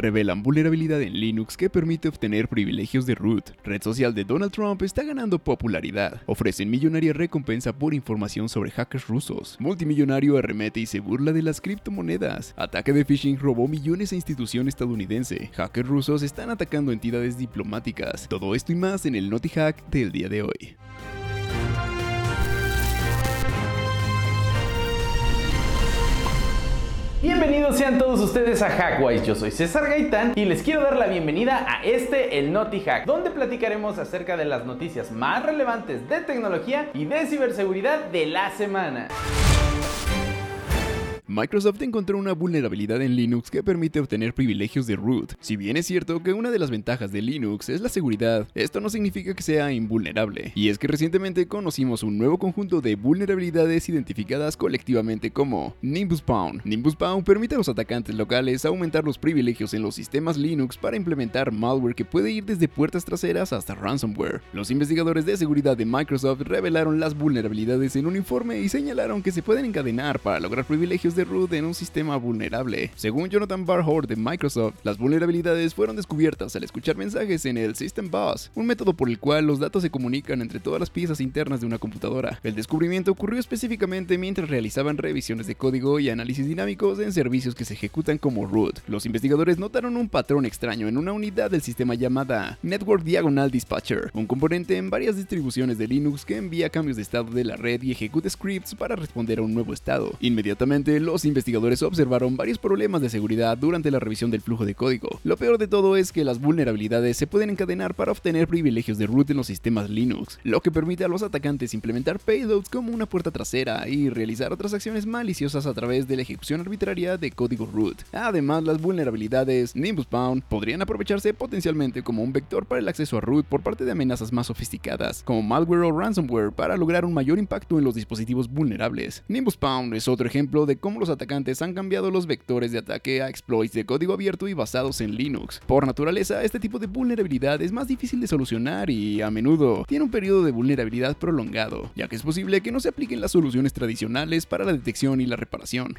revelan vulnerabilidad en Linux que permite obtener privilegios de root. Red social de Donald Trump está ganando popularidad. Ofrecen millonaria recompensa por información sobre hackers rusos. Multimillonario arremete y se burla de las criptomonedas. Ataque de phishing robó millones a institución estadounidense. Hackers rusos están atacando entidades diplomáticas. Todo esto y más en el Naughty Hack del día de hoy. Bienvenidos sean todos ustedes a Hackwise, yo soy César Gaitán y les quiero dar la bienvenida a este, el Naughty Hack, donde platicaremos acerca de las noticias más relevantes de tecnología y de ciberseguridad de la semana. Microsoft encontró una vulnerabilidad en Linux que permite obtener privilegios de root. Si bien es cierto que una de las ventajas de Linux es la seguridad, esto no significa que sea invulnerable. Y es que recientemente conocimos un nuevo conjunto de vulnerabilidades identificadas colectivamente como Nimbus Pawn. Nimbus Pawn permite a los atacantes locales aumentar los privilegios en los sistemas Linux para implementar malware que puede ir desde puertas traseras hasta ransomware. Los investigadores de seguridad de Microsoft revelaron las vulnerabilidades en un informe y señalaron que se pueden encadenar para lograr privilegios de root en un sistema vulnerable. Según Jonathan Barhor de Microsoft, las vulnerabilidades fueron descubiertas al escuchar mensajes en el System Bus, un método por el cual los datos se comunican entre todas las piezas internas de una computadora. El descubrimiento ocurrió específicamente mientras realizaban revisiones de código y análisis dinámicos en servicios que se ejecutan como root. Los investigadores notaron un patrón extraño en una unidad del sistema llamada Network Diagonal Dispatcher, un componente en varias distribuciones de Linux que envía cambios de estado de la red y ejecuta scripts para responder a un nuevo estado. Inmediatamente, los investigadores observaron varios problemas de seguridad durante la revisión del flujo de código. Lo peor de todo es que las vulnerabilidades se pueden encadenar para obtener privilegios de root en los sistemas Linux, lo que permite a los atacantes implementar payloads como una puerta trasera y realizar otras acciones maliciosas a través de la ejecución arbitraria de código root. Además, las vulnerabilidades Nimbus Bound podrían aprovecharse potencialmente como un vector para el acceso a root por parte de amenazas más sofisticadas, como malware o ransomware, para lograr un mayor impacto en los dispositivos vulnerables. Nimbus Bound es otro ejemplo de cómo los atacantes han cambiado los vectores de ataque a exploits de código abierto y basados en Linux. Por naturaleza, este tipo de vulnerabilidad es más difícil de solucionar y a menudo tiene un periodo de vulnerabilidad prolongado, ya que es posible que no se apliquen las soluciones tradicionales para la detección y la reparación.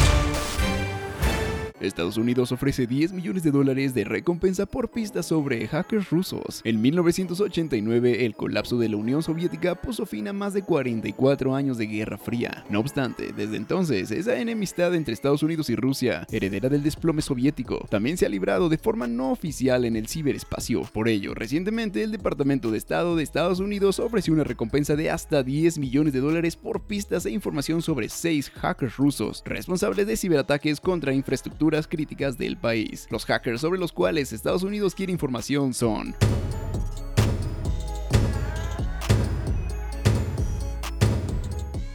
Estados Unidos ofrece 10 millones de dólares de recompensa por pistas sobre hackers rusos. En 1989, el colapso de la Unión Soviética puso fin a más de 44 años de Guerra Fría. No obstante, desde entonces, esa enemistad entre Estados Unidos y Rusia, heredera del desplome soviético, también se ha librado de forma no oficial en el ciberespacio. Por ello, recientemente el Departamento de Estado de Estados Unidos ofreció una recompensa de hasta 10 millones de dólares por pistas e información sobre 6 hackers rusos responsables de ciberataques contra infraestructura críticas del país. Los hackers sobre los cuales Estados Unidos quiere información son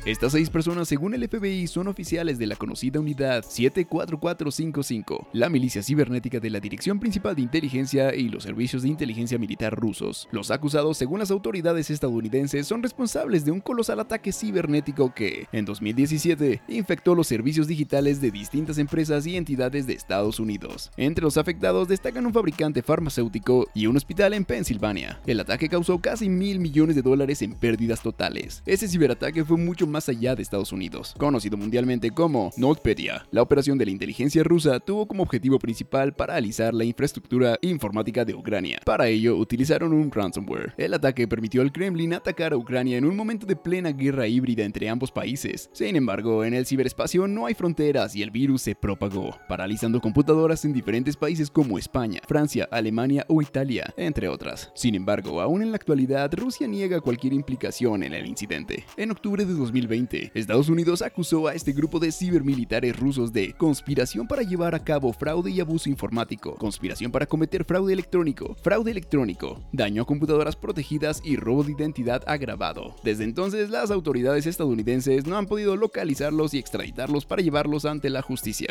Estas seis personas, según el FBI, son oficiales de la conocida Unidad 74455, la milicia cibernética de la Dirección Principal de Inteligencia y los servicios de inteligencia militar rusos. Los acusados, según las autoridades estadounidenses, son responsables de un colosal ataque cibernético que, en 2017, infectó los servicios digitales de distintas empresas y entidades de Estados Unidos. Entre los afectados destacan un fabricante farmacéutico y un hospital en Pensilvania. El ataque causó casi mil millones de dólares en pérdidas totales. Ese ciberataque fue mucho más más allá de Estados Unidos. Conocido mundialmente como NotPetya, la operación de la inteligencia rusa tuvo como objetivo principal paralizar la infraestructura informática de Ucrania. Para ello, utilizaron un ransomware. El ataque permitió al Kremlin atacar a Ucrania en un momento de plena guerra híbrida entre ambos países. Sin embargo, en el ciberespacio no hay fronteras y el virus se propagó, paralizando computadoras en diferentes países como España, Francia, Alemania o Italia, entre otras. Sin embargo, aún en la actualidad, Rusia niega cualquier implicación en el incidente. En octubre de 2020, Estados Unidos acusó a este grupo de cibermilitares rusos de conspiración para llevar a cabo fraude y abuso informático, conspiración para cometer fraude electrónico, fraude electrónico, daño a computadoras protegidas y robo de identidad agravado. Desde entonces, las autoridades estadounidenses no han podido localizarlos y extraditarlos para llevarlos ante la justicia.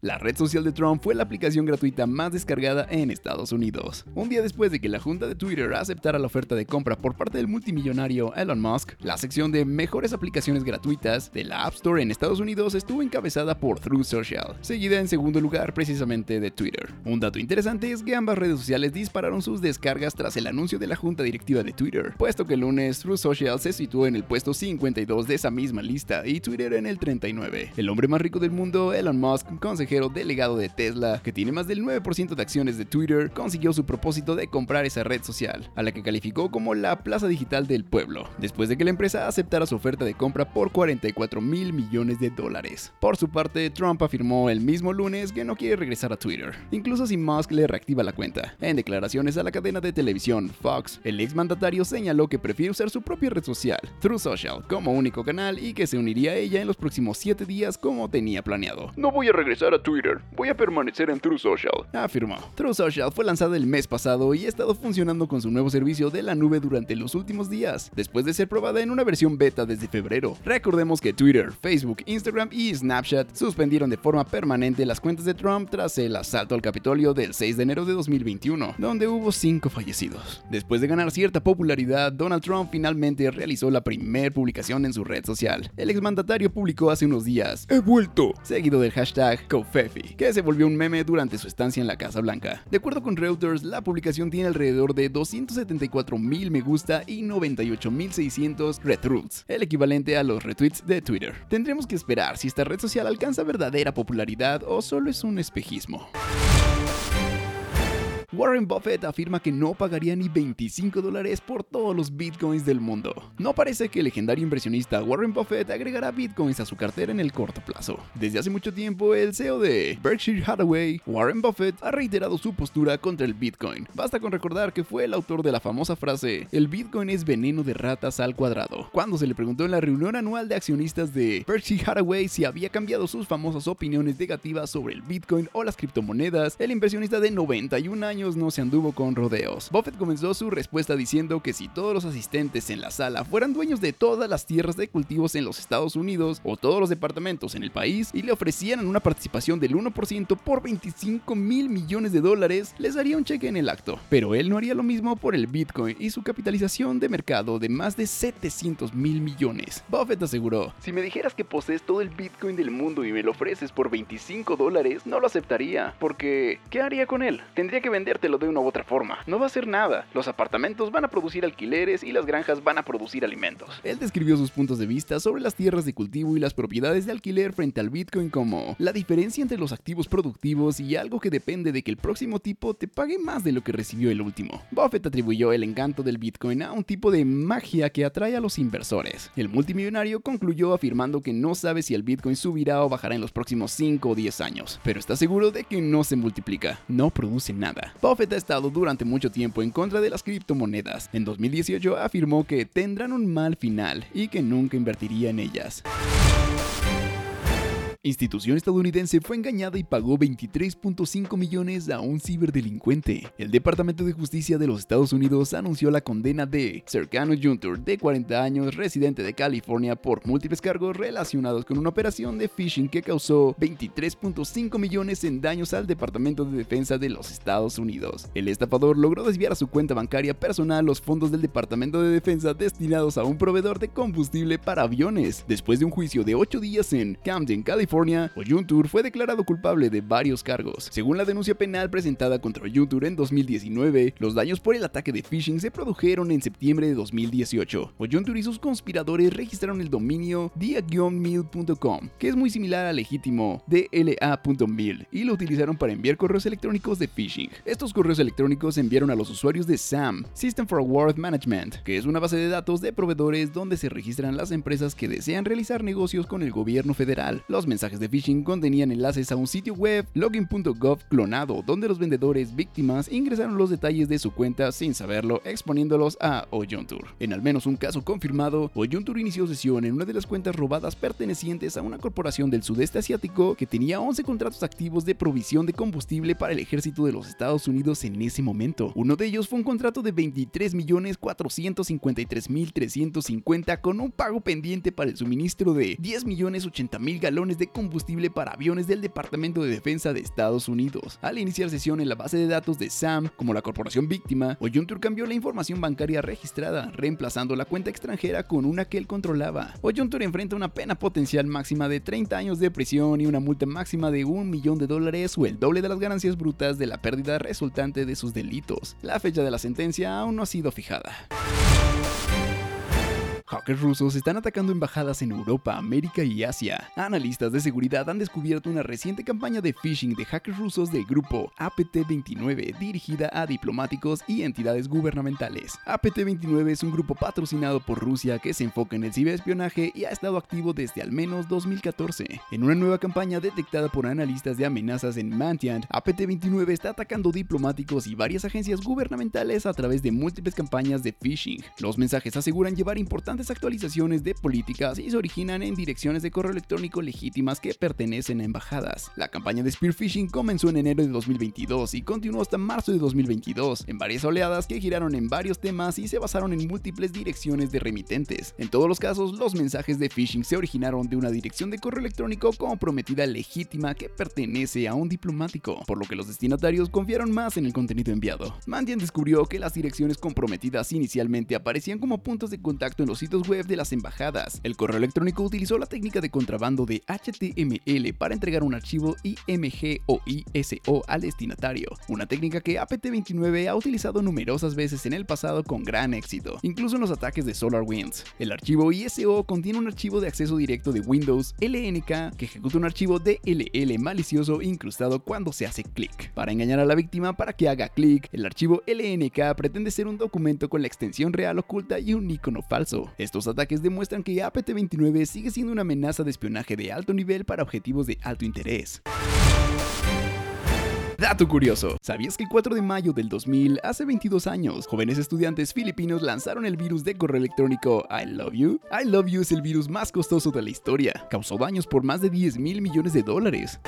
La red social de Trump fue la aplicación gratuita más descargada en Estados Unidos. Un día después de que la junta de Twitter aceptara la oferta de compra por parte del multimillonario Elon Musk, la sección de mejores aplicaciones gratuitas de la App Store en Estados Unidos estuvo encabezada por True Social, seguida en segundo lugar precisamente de Twitter. Un dato interesante es que ambas redes sociales dispararon sus descargas tras el anuncio de la junta directiva de Twitter, puesto que el lunes True Social se situó en el puesto 52 de esa misma lista y Twitter en el 39. El hombre más rico del mundo, Elon Musk, consejero delegado de Tesla, que tiene más del 9% de acciones de Twitter, consiguió su propósito de comprar esa red social, a la que calificó como la plaza digital del pueblo, después de que la empresa aceptara su oferta de compra por 44 mil millones de dólares. Por su parte, Trump afirmó el mismo lunes que no quiere regresar a Twitter, incluso si Musk le reactiva la cuenta. En declaraciones a la cadena de televisión Fox, el ex mandatario señaló que prefiere usar su propia red social, True Social, como único canal y que se uniría a ella en los próximos 7 días como tenía planeado. No voy a regresar a Twitter, voy a permanecer en True Social, afirmó. True Social fue lanzada el mes pasado y ha estado funcionando con su nuevo servicio de la nube durante los últimos días, después de ser probada en una versión beta desde febrero. Recordemos que Twitter, Facebook, Instagram y Snapchat suspendieron de forma permanente las cuentas de Trump tras el asalto al Capitolio del 6 de enero de 2021, donde hubo 5 fallecidos. Después de ganar cierta popularidad, Donald Trump finalmente realizó la primera publicación en su red social. El exmandatario publicó hace unos días, He vuelto, seguido del hashtag Kofefi, que se volvió un meme durante su estancia en la Casa Blanca. De acuerdo con Reuters, la publicación tiene alrededor de 274 mil me gusta y 98 mil 600 retweets, el equivalente a los retweets de Twitter. Tendremos que esperar si esta red social alcanza verdadera popularidad o solo es un espejismo. Warren Buffett afirma que no pagaría ni 25 dólares por todos los bitcoins del mundo. No parece que el legendario inversionista Warren Buffett agregará bitcoins a su cartera en el corto plazo. Desde hace mucho tiempo, el CEO de Berkshire Hathaway, Warren Buffett, ha reiterado su postura contra el bitcoin. Basta con recordar que fue el autor de la famosa frase, el bitcoin es veneno de ratas al cuadrado, cuando se le preguntó en la reunión anual de accionistas de Berkshire Hathaway si había cambiado sus famosas opiniones negativas sobre el bitcoin o las criptomonedas, el inversionista de 91 años no se anduvo con rodeos. Buffett comenzó su respuesta diciendo que si todos los asistentes en la sala fueran dueños de todas las tierras de cultivos en los Estados Unidos o todos los departamentos en el país y le ofrecieran una participación del 1% por 25 mil millones de dólares, les daría un cheque en el acto. Pero él no haría lo mismo por el Bitcoin y su capitalización de mercado de más de 700 mil millones. Buffett aseguró, si me dijeras que posees todo el Bitcoin del mundo y me lo ofreces por 25 dólares, no lo aceptaría, porque ¿qué haría con él? Tendría que vender lo de una u otra forma. No va a hacer nada. Los apartamentos van a producir alquileres y las granjas van a producir alimentos. Él describió sus puntos de vista sobre las tierras de cultivo y las propiedades de alquiler frente al Bitcoin como la diferencia entre los activos productivos y algo que depende de que el próximo tipo te pague más de lo que recibió el último. Buffett atribuyó el encanto del Bitcoin a un tipo de magia que atrae a los inversores. El multimillonario concluyó afirmando que no sabe si el Bitcoin subirá o bajará en los próximos 5 o 10 años, pero está seguro de que no se multiplica, no produce nada. Buffett ha estado durante mucho tiempo en contra de las criptomonedas. En 2018 afirmó que tendrán un mal final y que nunca invertiría en ellas institución estadounidense fue engañada y pagó 23.5 millones a un ciberdelincuente. El Departamento de Justicia de los Estados Unidos anunció la condena de Cercano Juntor, de 40 años, residente de California, por múltiples cargos relacionados con una operación de phishing que causó 23.5 millones en daños al Departamento de Defensa de los Estados Unidos. El estafador logró desviar a su cuenta bancaria personal los fondos del Departamento de Defensa destinados a un proveedor de combustible para aviones. Después de un juicio de 8 días en Camden, California, California, fue declarado culpable de varios cargos. Según la denuncia penal presentada contra Oyuntur en 2019, los daños por el ataque de phishing se produjeron en septiembre de 2018. Oyuntur y sus conspiradores registraron el dominio dia-mail.com, que es muy similar al legítimo dla.mil, y lo utilizaron para enviar correos electrónicos de phishing. Estos correos electrónicos se enviaron a los usuarios de SAM, System for Award Management, que es una base de datos de proveedores donde se registran las empresas que desean realizar negocios con el gobierno federal. Mensajes de phishing contenían enlaces a un sitio web login.gov clonado, donde los vendedores víctimas ingresaron los detalles de su cuenta sin saberlo, exponiéndolos a Oyuntur. En al menos un caso confirmado, Oyuntur inició sesión en una de las cuentas robadas pertenecientes a una corporación del sudeste asiático que tenía 11 contratos activos de provisión de combustible para el ejército de los Estados Unidos en ese momento. Uno de ellos fue un contrato de 23.453.350 con un pago pendiente para el suministro de 10.080.000 galones de combustible para aviones del Departamento de Defensa de Estados Unidos. Al iniciar sesión en la base de datos de SAM como la corporación víctima, Oyuntur cambió la información bancaria registrada, reemplazando la cuenta extranjera con una que él controlaba. Oyuntur enfrenta una pena potencial máxima de 30 años de prisión y una multa máxima de un millón de dólares o el doble de las ganancias brutas de la pérdida resultante de sus delitos. La fecha de la sentencia aún no ha sido fijada. Hackers rusos están atacando embajadas en Europa, América y Asia. Analistas de seguridad han descubierto una reciente campaña de phishing de hackers rusos del grupo APT-29 dirigida a diplomáticos y entidades gubernamentales. APT-29 es un grupo patrocinado por Rusia que se enfoca en el ciberespionaje y ha estado activo desde al menos 2014. En una nueva campaña detectada por analistas de amenazas en Mantiant, APT-29 está atacando diplomáticos y varias agencias gubernamentales a través de múltiples campañas de phishing. Los mensajes aseguran llevar importantes actualizaciones de políticas y se originan en direcciones de correo electrónico legítimas que pertenecen a embajadas. La campaña de spear phishing comenzó en enero de 2022 y continuó hasta marzo de 2022, en varias oleadas que giraron en varios temas y se basaron en múltiples direcciones de remitentes. En todos los casos, los mensajes de phishing se originaron de una dirección de correo electrónico comprometida legítima que pertenece a un diplomático, por lo que los destinatarios confiaron más en el contenido enviado. Mandian descubrió que las direcciones comprometidas inicialmente aparecían como puntos de contacto en los web de las embajadas. El correo electrónico utilizó la técnica de contrabando de HTML para entregar un archivo IMG o ISO al destinatario, una técnica que APT29 ha utilizado numerosas veces en el pasado con gran éxito, incluso en los ataques de SolarWinds. El archivo ISO contiene un archivo de acceso directo de Windows LNK que ejecuta un archivo DLL malicioso incrustado cuando se hace clic. Para engañar a la víctima para que haga clic, el archivo LNK pretende ser un documento con la extensión real oculta y un icono falso. Estos ataques demuestran que APT-29 sigue siendo una amenaza de espionaje de alto nivel para objetivos de alto interés. Dato curioso, ¿sabías que el 4 de mayo del 2000, hace 22 años, jóvenes estudiantes filipinos lanzaron el virus de correo electrónico I Love You? I Love You es el virus más costoso de la historia, causó daños por más de 10 mil millones de dólares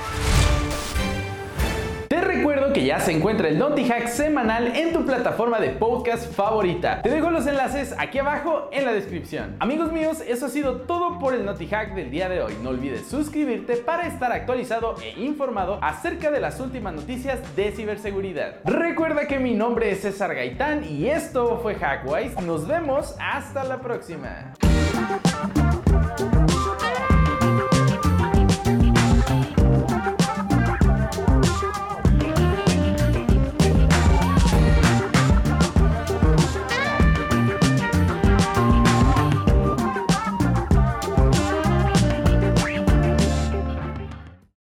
que ya se encuentra el Naughty Hack semanal en tu plataforma de podcast favorita. Te dejo los enlaces aquí abajo en la descripción. Amigos míos, eso ha sido todo por el Naughty Hack del día de hoy. No olvides suscribirte para estar actualizado e informado acerca de las últimas noticias de ciberseguridad. Recuerda que mi nombre es César Gaitán y esto fue Hackwise. Nos vemos hasta la próxima.